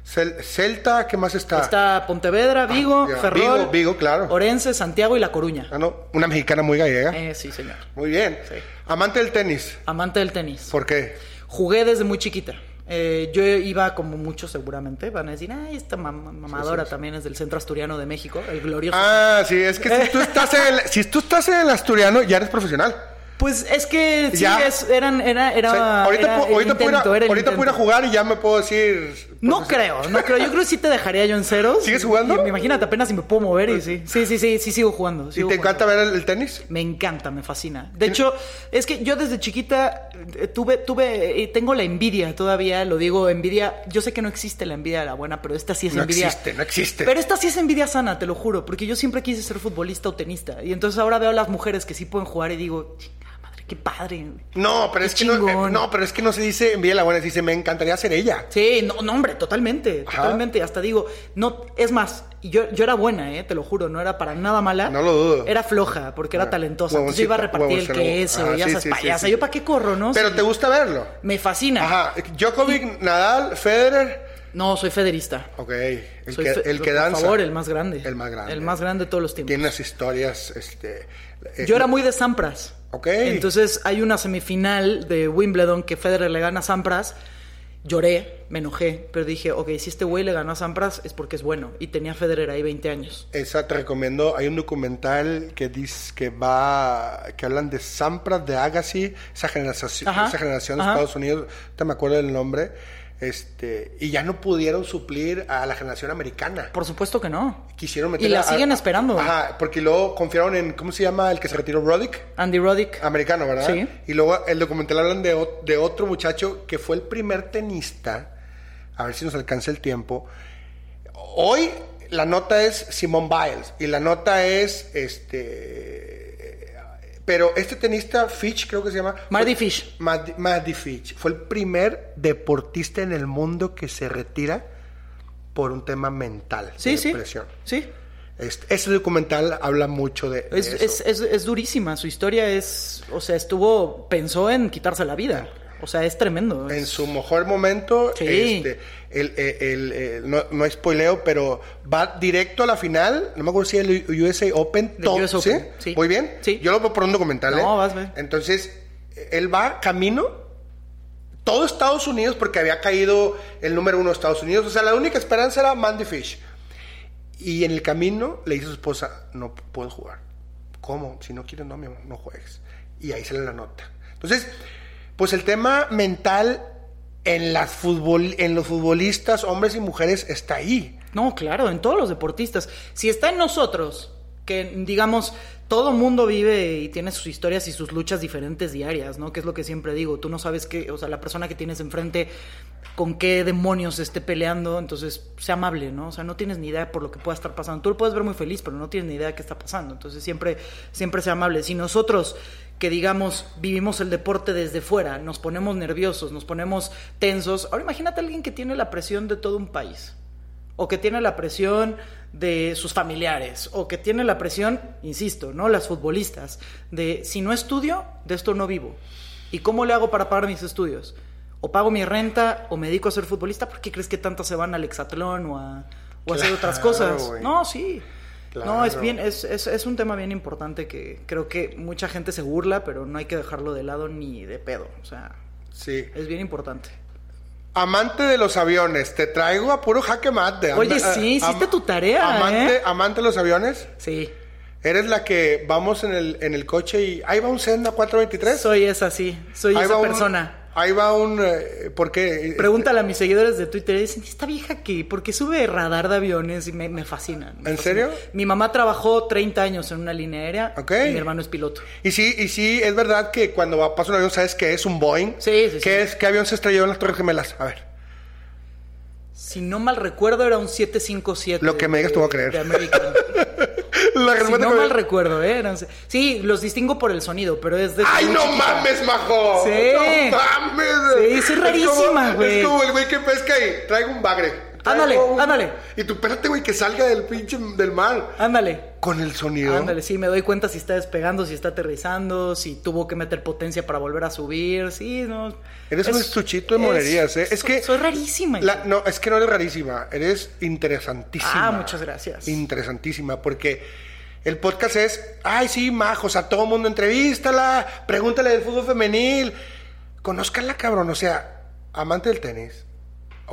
Cel- Celta, ¿qué más está? está Pontevedra, Vigo, Ah. Ferrol, Vigo, Vigo, claro. Orense, Santiago y La Coruña. Ah, no, una mexicana muy gallega. Eh, sí, señor. Muy bien. Sí. Amante del tenis. Amante del tenis. ¿Por qué? Jugué desde muy chiquita. Eh, yo iba como muchos seguramente. Van a decir, ay, esta mam- mamadora también es del Centro Asturiano de México, el glorioso. Ah, sí, es que si tú estás en el, si tú estás en el asturiano, ya eres profesional. Pues es que sí, Ya. es- eran, era, era, O sea, ahorita era ahorita intento, era el ahorita puedo ir a intento. jugar y ya me puedo decir. No creo, no creo. Yo creo que sí te dejaría yo en ceros. ¿Sigues jugando? Y- Imagínate apenas si me puedo mover y sí. Sí, sí, sí, sí sigo jugando. ¿Y te jugando. encanta ver el, el tenis? Me encanta, me fascina. De hecho, es que yo desde chiquita eh, tuve, tuve, eh, tengo la envidia todavía, lo digo, envidia. Yo sé que no existe la envidia de la buena, pero esta sí es No envidia. existe, no existe. Pero esta sí es envidia sana, te lo juro, porque yo siempre quise ser futbolista o tenista. Y entonces ahora veo a las mujeres que sí pueden jugar y digo, "Chinga madre, qué padre. No, pero Qué es que no, eh, no, pero es que no se dice envía la buena, se dice me encantaría ser ella. Sí, no, no, hombre, totalmente, Ajá. totalmente. Hasta digo, no, es más, yo, yo era buena, eh, te lo juro, no era para nada mala. No lo dudo. Era floja, porque era Ah, talentosa. Entonces yo iba a repartir el queso, ajá, ya sí, sabes, sí, sí, payasa. sí. Yo para qué corro, ¿no? Pero te gusta verlo. Me fascina. Ajá. Djokovic, Nadal, Federer. No, soy federista. Ok. El Soy que, el que por danza. favor, el más grande. El más grande. El más grande de todos los tiempos. Tiene historias, este. eh, Yo era muy de Sampras. Ok. Entonces hay una semifinal de Wimbledon que Federer le gana a Sampras. Lloré, me enojé, pero dije, ok, si este güey le ganó a Sampras es porque es bueno. Y tenía Federer ahí 20 años. Esa te recomiendo. Hay un documental que dice que va, que hablan de Sampras, de Agassi, esa generación, Ajá, esa generación de. Estados Unidos. No me acuerdo del nombre. Este, y ya no pudieron suplir a la generación americana. Por supuesto que no. Quisieron meter Y la a- siguen esperando. Ajá, porque luego confiaron en, ¿cómo se llama el que se retiró? Roddick. Andy Roddick. Americano, ¿verdad? Sí. Y luego el documental hablan de otro muchacho que fue el primer tenista. A ver si nos alcanza el tiempo. Hoy la nota es Simone Biles y la nota es este. Pero este tenista, Fitch, creo que se llama. Marty Fish. Marty, Marty Fitch. Fue el primer deportista en el mundo que se retira por un tema mental. Sí, de sí. depresión. Sí. Este, ese documental habla mucho de, de Es, eso. es, es, es durísima. Su historia es. O sea, estuvo. Pensó en quitarse la vida. O sea, es tremendo. En su mejor momento, Sí. este, el, el- el- el- no, no es spoileo, pero va directo a la final. No me acuerdo si el USA Open. Top, US ¿sí? Open, sí. Muy bien. Sí. Yo lo veo por un documental. No, ¿eh? vas, ve. Entonces, él va camino. Todo Estados Unidos, porque había caído el número uno de Estados Unidos. O sea, la única esperanza era Mandy Fish. Y en el camino le dice a su esposa: No puedo jugar. ¿Cómo? Si no quieres, no, mi amor, no juegues. Y ahí sale la nota. Entonces, pues el tema mental en, los futbolistas, hombres y mujeres, está ahí. No, claro, en todos los deportistas. Si está en nosotros, que digamos, todo mundo vive y tiene sus historias y sus luchas diferentes diarias, ¿no? Que es lo que siempre digo. Tú no sabes qué, o sea, la persona que tienes enfrente con qué demonios esté peleando, entonces sea amable, ¿no? O sea, no tienes ni idea por lo que pueda estar pasando. Tú lo puedes ver muy feliz, pero no tienes ni idea de qué está pasando. Entonces siempre, siempre sea amable. Si nosotros que digamos vivimos el deporte desde fuera, nos ponemos nerviosos, nos ponemos tensos. Ahora imagínate a alguien que tiene la presión de todo un país o que tiene la presión de sus familiares, o que tiene la presión, insisto, ¿no? Las futbolistas, de si no estudio, de esto no vivo. ¿Y cómo le hago para pagar mis estudios? O pago mi renta, o me dedico a ser futbolista, ¿por qué crees que tantas se van al hexatlón o a, o a hacer otras cosas? No, sí. No, es bien, es, es, es un tema bien importante que creo que mucha gente se burla, pero no hay que dejarlo de lado ni de pedo. O sea, Sí. es bien importante. Amante de los aviones, te traigo a puro jaque mate. Oye, sí, hiciste am- tu tarea, Amante, ¿eh? amante de los aviones. Sí. Eres la que vamos en el, en el coche y ahí va un Cessna 423. Soy esa, sí. Soy ahí esa un- persona. Ahí va un... eh, ¿Por qué? Pregúntale a mis seguidores de Twitter, dicen, esta vieja que, porque sube radar de aviones y me, me fascina. me ¿En fascina". serio? Mi mamá trabajó 30 años en una línea aérea Ok. y mi hermano es piloto. Y sí, y sí, es verdad que cuando pasa un avión sabes que es un Boeing. Sí, sí, sí. ¿Qué, es, ¿Qué avión se estrelló en las Torres Gemelas? A ver. Si no mal recuerdo, era un 757. Lo que me digas te voy a creer. De American. La Si no mal recuerdo, ¿eh? Sí, los distingo por el sonido, pero es de... ¡Ay, no chiquita. mames, majo! Sí. ¡No mames! Sí, es rarísima, güey. Es como el güey que pesca y traigo un bagre. Ándale, ándale. Y tú, espérate, güey, que salga del pinche del mar. Ándale. Con el sonido. Ándale, sí, me doy cuenta si está despegando, si está aterrizando, si tuvo que meter potencia para volver a subir, sí, no. Eres un estuchito de monerías, ¿eh? Es soy- que... Soy rarísima. La- no, es que no eres rarísima, eres interesantísima. Ah, muchas gracias. Interesantísima, porque el podcast es, ay, sí, majos, a todo mundo entrevístala, pregúntale del fútbol femenil, conózcanla, cabrón, o sea, amante del tenis.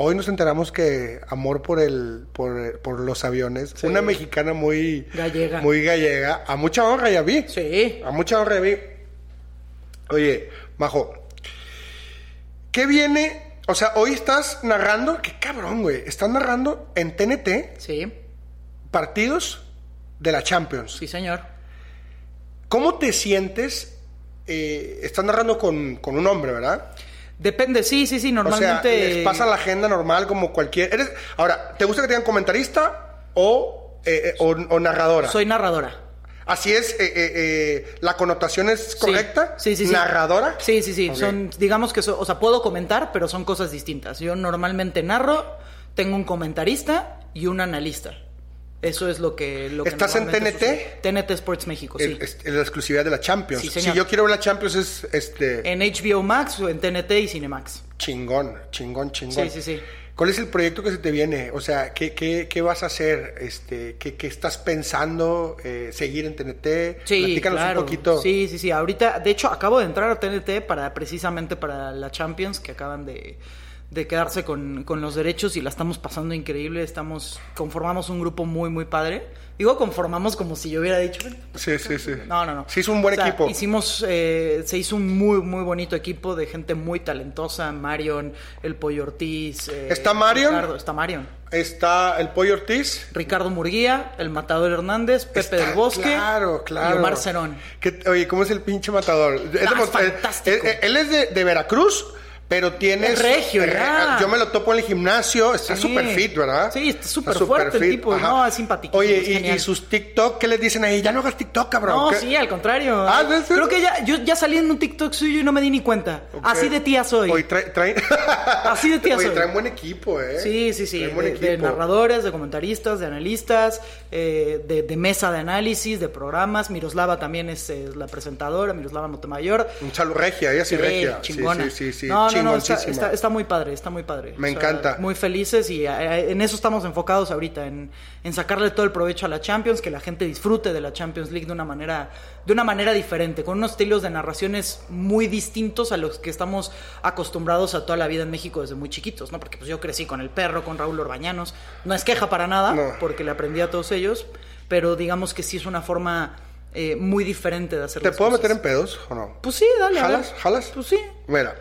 Hoy nos enteramos que amor por el por, por los aviones, Sí. una mexicana muy Gallega. muy gallega, a mucha honra ya vi. Sí. A mucha honra ya vi. Oye, Majo, ¿qué viene? O sea, hoy estás narrando, qué cabrón, güey. Estás narrando en TNT Sí, partidos de la Champions. sí, señor. ¿Cómo te sientes? Eh, estás narrando con, con un hombre, ¿verdad? Depende, sí, sí, sí, O sea, normalmente. les pasa la agenda normal como cualquier. Eres, ahora, ¿te gusta que te digan comentarista o, eh, eh, o, o narradora? Soy narradora. Así es, eh, eh, eh, la connotación es correcta. Sí, sí, sí. ¿Narradora? Sí, sí, sí. Son, digamos que, so- o sea, puedo comentar, pero son cosas distintas. Yo normalmente narro, tengo un comentarista y un analista. Eso es lo que. Lo que ¿Estás en TNT? sucede. TNT Sports México, sí. El- es- la exclusividad de la Champions. Sí, si yo quiero ver la Champions es este En HBO Max o en TNT y Cinemax. chingón, chingón, chingón. Sí, sí, sí. ¿Cuál es el proyecto que se te viene? O sea, ¿qué, qué, qué vas a hacer? Este, ¿qué, qué estás pensando? Eh, ¿Seguir en TNT? Sí, Platícanos claro. un poquito. Sí, sí, sí. Ahorita, de hecho, acabo de entrar a TNT para precisamente para la Champions que acaban de, de quedarse con, con los derechos y la estamos pasando increíble. Estamos conformamos un grupo muy, muy padre. Digo conformamos como si yo hubiera dicho. "Bueno, Sí, sí, sí. No, no, no. Se hizo un buen O sea, equipo. Hicimos, eh, se hizo un muy, muy bonito equipo de gente muy talentosa. Marion, el Pollo Ortiz. eh, ¿Está Marion? Ricardo, está Marion. Está el Pollo Ortiz. Ricardo Murguía, el Matador Hernández, Pepe Está- del Bosque Claro, claro. y Omar Cerón. Oye, ¿cómo es el pinche matador? Es de Ah, es fantástico. eh, eh, él es de, de Veracruz, pero tiene. Es regio, eh, ya. Yo me lo topo en el gimnasio. Está Sí. súper fit, ¿verdad? Sí, está súper fuerte el tipo, ajá. no, es simpático, Oye, es y, sus TikTok, ¿qué les dicen ahí? Ya no hagas TikTok, cabrón. No, ¿Qué? sí, al contrario. Ah. Creo que ya, yo ya salí en un TikTok suyo y no me di ni cuenta. Así de tía soy. Oye, trae, trae- Así de tía Oye, soy. traen buen equipo, ¿eh? Sí, sí, sí. Traen buen De, de narradores, de comentaristas, de analistas, eh, de, de mesa de análisis, de programas. Miroslava también es, eh, la presentadora, Miroslava Montemayor. Un saludo regia, ella sí, Sí, regia. Sí, chingona. Sí, sí, sí. No, no, no, está, está- está muy padre, está muy padre. Me encanta. Muy felices y eh, en eso estamos enfocados ahorita, en, en sacarle todo el provecho a la Champions, que la gente disfrute de la Champions League de una manera, de una manera diferente, con unos estilos de narraciones muy distintos a los que estamos acostumbrados a toda la vida en México desde muy chiquitos, ¿no? Porque pues yo crecí con el perro, con Raúl Orbañanos. No es queja para nada, No. porque le aprendí a todos ellos, pero digamos que sí es una forma eh, muy diferente de hacer ¿Te las puedo cosas. meter en pedos o no? Pues sí, dale. a ver. ¿Jalas? ¿Jalas? Pues sí. Mira.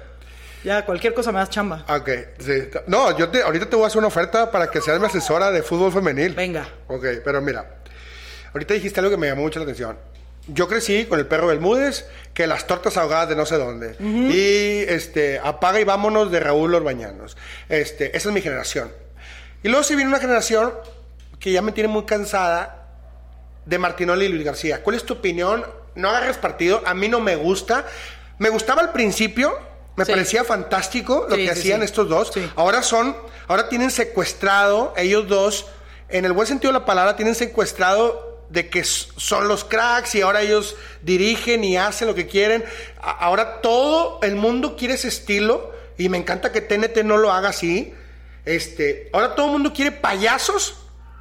Ya, cualquier cosa me das chamba. Ok, sí. No, yo te, ahorita te voy a hacer una oferta para que seas mi asesora de fútbol femenil. Venga. Ok, pero mira, ahorita dijiste algo que me llamó mucho la atención. Yo crecí con el perro Bermúdez, que las tortas ahogadas de no sé dónde. Y este, apaga y vámonos de Raúl Orbañanos. Este, esa es mi generación. Y luego si viene una generación que ya me tiene muy cansada de Martinoli y Luis García. ¿Cuál es tu opinión? No agarres partido, a mí no me gusta. Me gustaba al principio, me Sí. parecía fantástico lo Sí, que hacían estos dos. Ahora son, ahora tienen secuestrado, ellos dos, en el buen sentido de la palabra, tienen secuestrado de que son los cracks y ahora ellos dirigen y hacen lo que quieren. Ahora todo el mundo quiere ese estilo y me encanta que TNT no lo haga así. Este, ahora todo el mundo quiere payasos.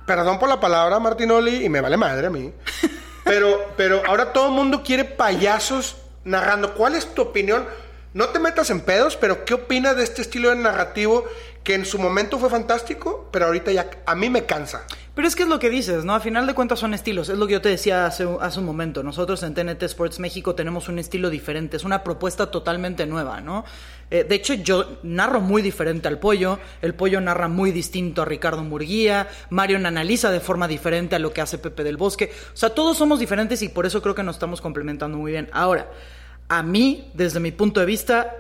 Perdón por la palabra, Martinoli, y me vale madre a mí. Pero, pero ahora todo el mundo quiere payasos narrando. ¿Cuál es tu opinión? No te metas en pedos, pero ¿qué opinas de este estilo de narrativo que en su momento fue fantástico, pero ahorita ya a mí me cansa? Pero es que es lo que dices, ¿no? A final de cuentas son estilos. Es lo que yo te decía hace, un momento. Nosotros en TNT Sports México tenemos un estilo diferente. Es una propuesta totalmente nueva, ¿no? Eh, de hecho, yo narro muy diferente al pollo. El pollo narra muy distinto a Ricardo Murguía. Marion analiza de forma diferente a lo que hace Pepe del Bosque. O sea, todos somos diferentes y por eso creo que nos estamos complementando muy bien. Ahora, a mí, desde mi punto de vista,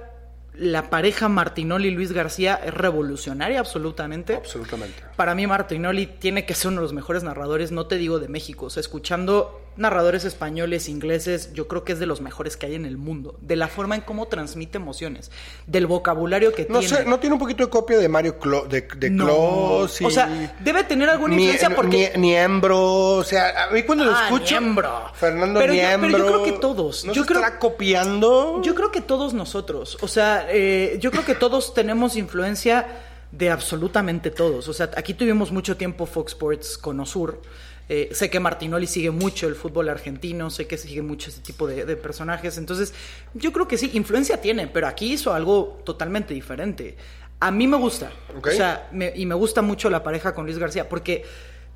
la pareja Martinoli Luis García es revolucionaria absolutamente. Absolutamente. Para mí Martinoli tiene que ser uno de los mejores narradores, no te digo de México, o sea, escuchando narradores españoles, ingleses, yo creo que es de los mejores que hay en el mundo, de la forma en cómo transmite emociones, del vocabulario que No tiene. sé, ¿no tiene un poquito de copia de Mario Clo de, de No. Clos y- O sea, debe tener alguna influencia porque Ni- Niembro, o sea, a mí cuando lo Ah, escucho... Niembro. Fernando Pero yo- pero yo Niembro... creo que todos. ¿No Yo se creo- estará copiando? Yo creo que todos nosotros, o sea, eh, yo creo que todos tenemos influencia de absolutamente todos. O sea, aquí tuvimos mucho tiempo Fox Sports con Osur. Eh, sé que Martinoli sigue mucho el fútbol argentino, sé que sigue mucho ese tipo de, de personajes. Entonces, yo creo que sí, influencia tiene, pero aquí hizo algo totalmente diferente. A mí me gusta. O sea, me- y me gusta mucho la pareja con Luis García, porque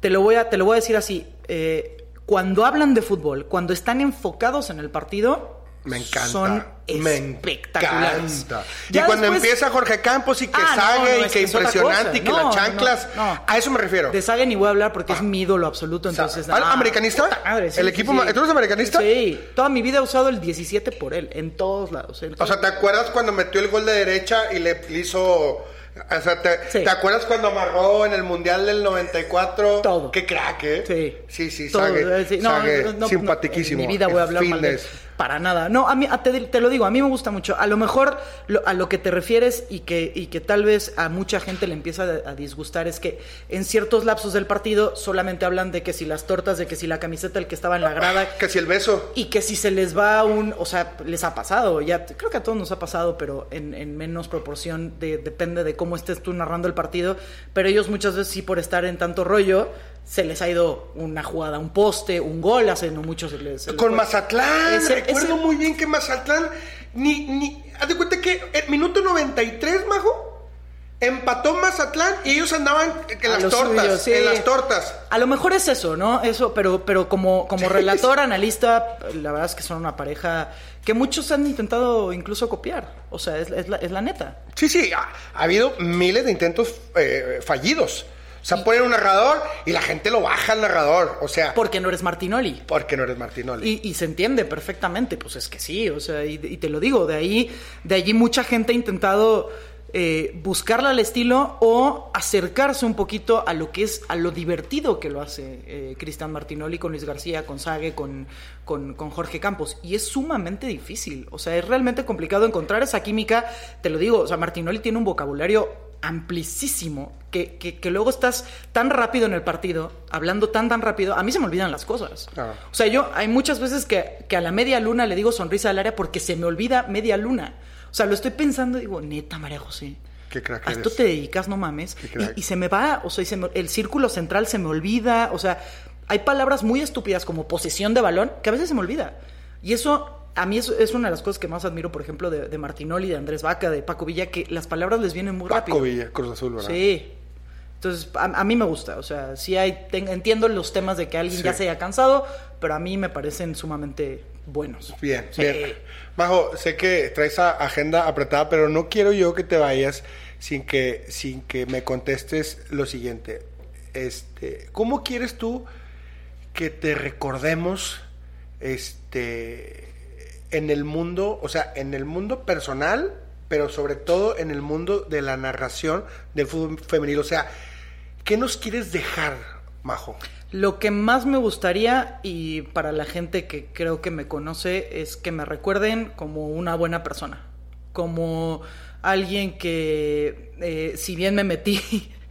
te lo voy a, te lo voy a decir así. eh, cuando hablan de fútbol, cuando están enfocados en el partido, Me encanta. son me espectaculares. encanta. Y Ya cuando después- empieza Jorge Campos y que Ah, sague no, y que impresionante y que No, las chanclas. A eso me refiero. De Saga ni voy a hablar porque es mi ídolo absoluto, entonces... ¿Al- ah, americanista? madre, sí, ¿El sí, equipo sí. ¿tú eres americanista? Sí, toda mi vida he usado el 17 por él, en todos lados. en O sea, ¿te acuerdas cuando metió el gol de derecha y le hizo... O sea, ¿te, Sí. ¿te acuerdas cuando amarró en el Mundial del 94? Todo. Qué crack, ¿eh? Sí. Sí, sí, Todo, Sague, eh, sí. No, Sague, no, no, simpatiquísimo. En mi vida voy a hablar mal de. Para nada. No, a mí, a- te, te lo digo, a mí me gusta mucho. A lo mejor lo- a lo que te refieres y que, y que tal vez a mucha gente le empieza a, a disgustar es que en ciertos lapsos del partido solamente hablan de que si las tortas, de que si la camiseta, el que estaba en la grada, Que si el beso. y que si se les va un, o sea, les ha pasado, ya creo que a todos nos ha pasado, pero en, en menos proporción, de- depende de cómo estés tú narrando el partido, pero ellos muchas veces sí por estar en tanto rollo, se les ha ido una jugada, un poste, un gol, hace no mucho se les... se Con. Mazatlán, Ese- recuerdo ese- muy bien que Mazatlán, ni, ni, haz de cuenta que el minuto 93, Majo, empató Mazatlán y ellos andaban en las tortas, sí. en las tortas. A lo mejor es eso, ¿no? Eso, pero, pero como, como relator, analista, la verdad es que son una pareja que muchos han intentado incluso copiar. O sea, es, es la, es la neta. Sí, sí, ha, ha habido miles de intentos eh, fallidos. O sea, ponen un narrador y la gente lo baja al narrador. O sea, Porque no eres Martinoli. porque no eres Martinoli. Y, y se entiende perfectamente, pues es que sí, o sea, y, y te lo digo, de ahí, de allí mucha gente ha intentado eh, buscarle al estilo o acercarse un poquito a lo que es, a lo divertido que lo hace eh, Cristian Martinoli con Luis García, con Sague, con, con, con Jorge Campos. Y es sumamente difícil, o sea, es realmente complicado encontrar esa química, te lo digo, o sea, Martinoli tiene un vocabulario amplísimo, que, que, que luego estás tan rápido en el partido, hablando tan, tan rápido, a mí se me olvidan las cosas. Ah. O sea, yo hay muchas veces que, que a la media luna le digo sonrisa al área porque se me olvida media luna. O sea, lo estoy pensando y digo, neta, María José. Qué crack A esto eres. te dedicas, no mames. Y, y se me va, o sea, y se me- el círculo central se me olvida. O sea, hay palabras muy estúpidas como posesión de balón que a veces se me olvida. Y eso, a mí eso es una de las cosas que más admiro, por ejemplo, de, de Martinoli, de Andrés Vaca, de Paco Villa, que las palabras les vienen muy rápido. Paco Villa, Cruz Azul, ¿verdad? Sí. Entonces, a, a mí me gusta. O sea, sí hay, entiendo los temas de que alguien Sí. ya se haya cansado, pero a mí me parecen sumamente buenos. Bien, Sí. bien. Majo, sé que traes a agenda apretada, pero no quiero yo que te vayas sin que, sin que me contestes lo siguiente. Este, ¿cómo quieres tú que te recordemos este en el mundo, o sea, en el mundo personal, pero sobre todo en el mundo de la narración del fútbol femenil? O sea, ¿qué nos quieres dejar, Majo? Lo que más me gustaría, y para la gente que creo que me conoce, es que me recuerden como una buena persona. Como alguien que, eh, si bien me metí,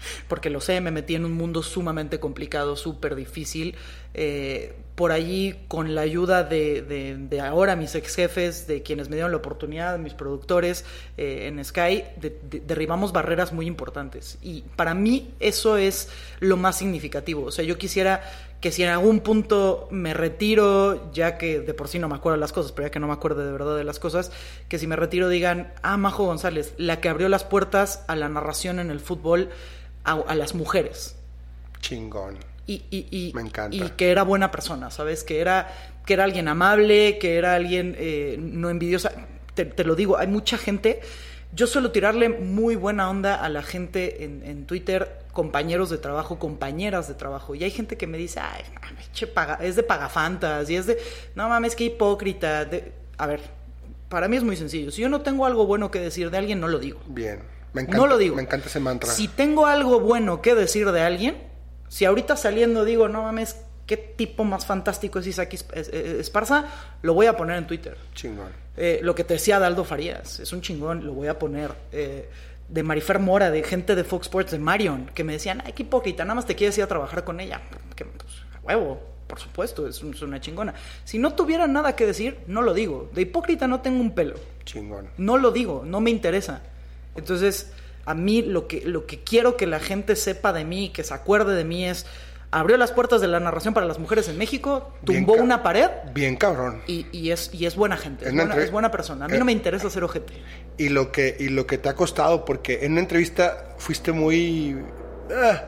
porque lo sé, me metí en un mundo sumamente complicado, súper difícil, eh, por allí con la ayuda de, de- ahora mis ex jefes, de quienes me dieron la oportunidad, mis productores eh, en Sky, de- derribamos barreras muy importantes. Y para mí eso es lo más significativo. O sea, yo quisiera que si en algún punto me retiro, ya que de por sí no me acuerdo de las cosas, pero ya que no me acuerdo de verdad de las cosas, que si me retiro digan, ah, Majo González, la que abrió las puertas a la narración en el fútbol a, a las mujeres. Chingón. Y, y, y, Me encanta. y que era buena persona, ¿sabes? Que era, que era alguien amable, que era alguien eh, no envidiosa. Te, te lo digo, hay mucha gente. Yo suelo tirarle muy buena onda a la gente en, en Twitter, compañeros de trabajo, compañeras de trabajo. Y hay gente que me dice, ay, mames, che, paga- es de pagafantas, y es de, no mames, qué hipócrita. De- a ver, Para mí es muy sencillo. Si yo no tengo algo bueno que decir de alguien, no lo digo. Bien. Me encanta, no lo digo. Me encanta ese mantra. Si tengo algo bueno que decir de alguien, si ahorita saliendo digo, no mames, qué tipo más fantástico es Isaac Es- Es- Es- Esparza, lo voy a poner en Twitter. Chingón. Eh, lo que te decía de Aldo Farías, es un chingón, lo voy a poner. Eh, de Marifer Mora, de gente de Fox Sports, de Marion, que me decían, ay, qué hipócrita, nada más te quieres ir a trabajar con ella. Que, pues, a huevo, por supuesto, es, un- es una chingona. Si no tuviera nada que decir, no lo digo. De hipócrita no tengo un pelo. Chingón. No lo digo, no me interesa. Entonces, a mí lo que, lo que quiero que la gente sepa de mí, que se acuerde de mí es, abrió las puertas de la narración para las mujeres en México, tumbó una pared Bien cabrón. y, y es, y es buena gente, es buena, entre- es buena persona. A mí eh, no me interesa ser ojete. Y lo que, y lo que te ha costado, porque en una entrevista fuiste muy. ah,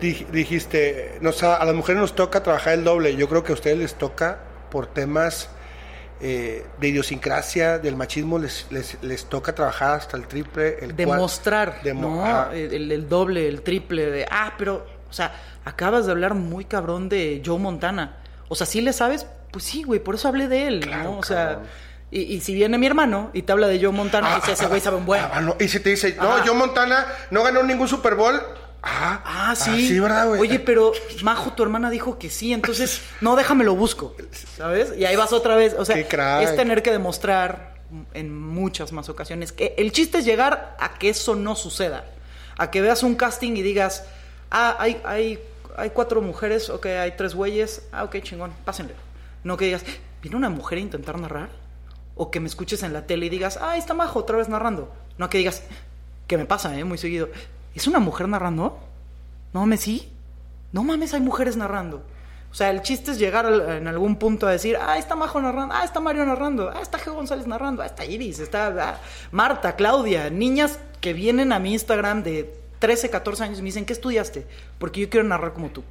dij- dijiste, ha- a las mujeres nos toca trabajar el doble. Yo creo que a ustedes les toca por temas eh, de idiosincrasia, del machismo, les, les, les toca trabajar hasta el triple. El Demostrar, demo- ¿no? El, el doble, el triple de, ah, pero, o sea, acabas de hablar muy cabrón de Joe Montana. O sea, ¿sí le sabes? Pues sí, güey, por eso hablé de él, Claro, ¿no? O sea, y, y si viene mi hermano y te habla de Joe Montana, Ah, dice, ese ah, güey sabe un buen. ah, no, Y si te dice, no, Ajá. Joe Montana no ganó ningún Super Bowl. Ah, Ah, sí. sí, ¿verdad, güey? Oye, pero Majo, tu hermana dijo que sí, entonces no, déjame lo busco. ¿Sabes? Y ahí vas otra vez. O sea, es tener que demostrar en muchas más ocasiones que el chiste es llegar a que eso no suceda. A que veas un casting y digas, ah, hay, hay, hay cuatro mujeres, ok, hay tres güeyes, ah, ok, chingón, pásenle. No que digas, ¿viene una mujer a intentar narrar? O que me escuches en la tele y digas, ah, está Majo otra vez narrando. No que digas, que me pasa, ¿eh? Muy seguido. ¿Es una mujer narrando? No mames, sí. No mames, hay mujeres narrando. O sea, el chiste es llegar en algún punto a decir, ah, está Majo narrando, ah, está Mario narrando, ah, está Geo González narrando, ah, está Iris, está ah, Marta, Claudia, niñas que vienen a mi Instagram de 13, 14 años y me dicen, ¿qué estudiaste? Porque yo quiero narrar como tú.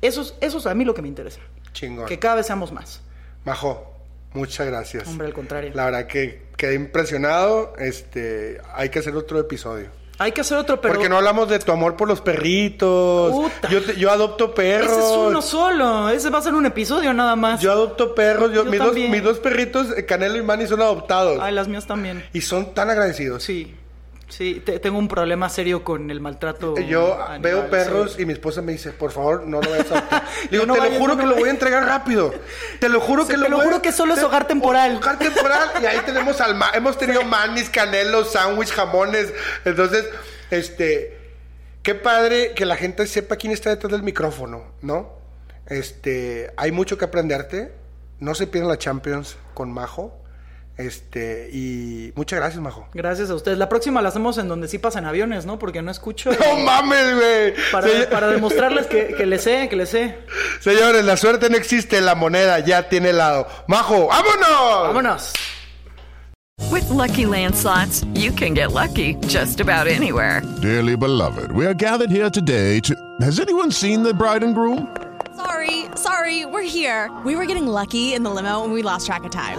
Eso es, eso es a mí lo que me interesa. Chingón. Que cada vez seamos más. Majo, muchas gracias. Hombre, al contrario. La verdad que quedé impresionado. Este, hay que hacer otro episodio. Hay que hacer otro, pero... Porque no hablamos de tu amor por los perritos. Puta. Yo, te- yo adopto perros. Ese es uno solo, ese va a ser un episodio nada más. Yo adopto perros. Yo, Yo mis, dos, mis dos perritos, Canelo y Manny, son adoptados. Ay, las mías también. Y son tan agradecidos. Sí, sí, te- tengo un problema serio con el maltrato. Yo animal, veo perros sí. y mi esposa me dice, por favor, no lo vayas a digo, Yo no te lo juro no que lo vayas". voy a entregar rápido. Te lo juro Sí, que te lo voy a- juro que solo es te- hogar temporal. Hogar temporal. Y ahí tenemos al ma- hemos tenido manis, canelos, sándwich, jamones. Entonces, este, qué padre que la gente sepa quién está detrás del micrófono, ¿no? Este, hay mucho que aprenderte. No se pierdan la Champions con Majo. Este, y muchas gracias, Majo. Gracias a ustedes. La próxima la hacemos en donde sí pasan aviones, ¿no? Porque no escucho. No mames, güey. Para, para demostrarles que, que le sé, que le sé. Señores, la suerte no existe, la moneda ya tiene lado. Majo, ¡vámonos! Vámonos. With Lucky Land slots, you can get lucky just about anywhere. Dearly beloved, we are gathered here today to. Has anyone seen the bride and groom? Sorry, sorry, we're here. We were getting lucky in the limo and we lost track of time.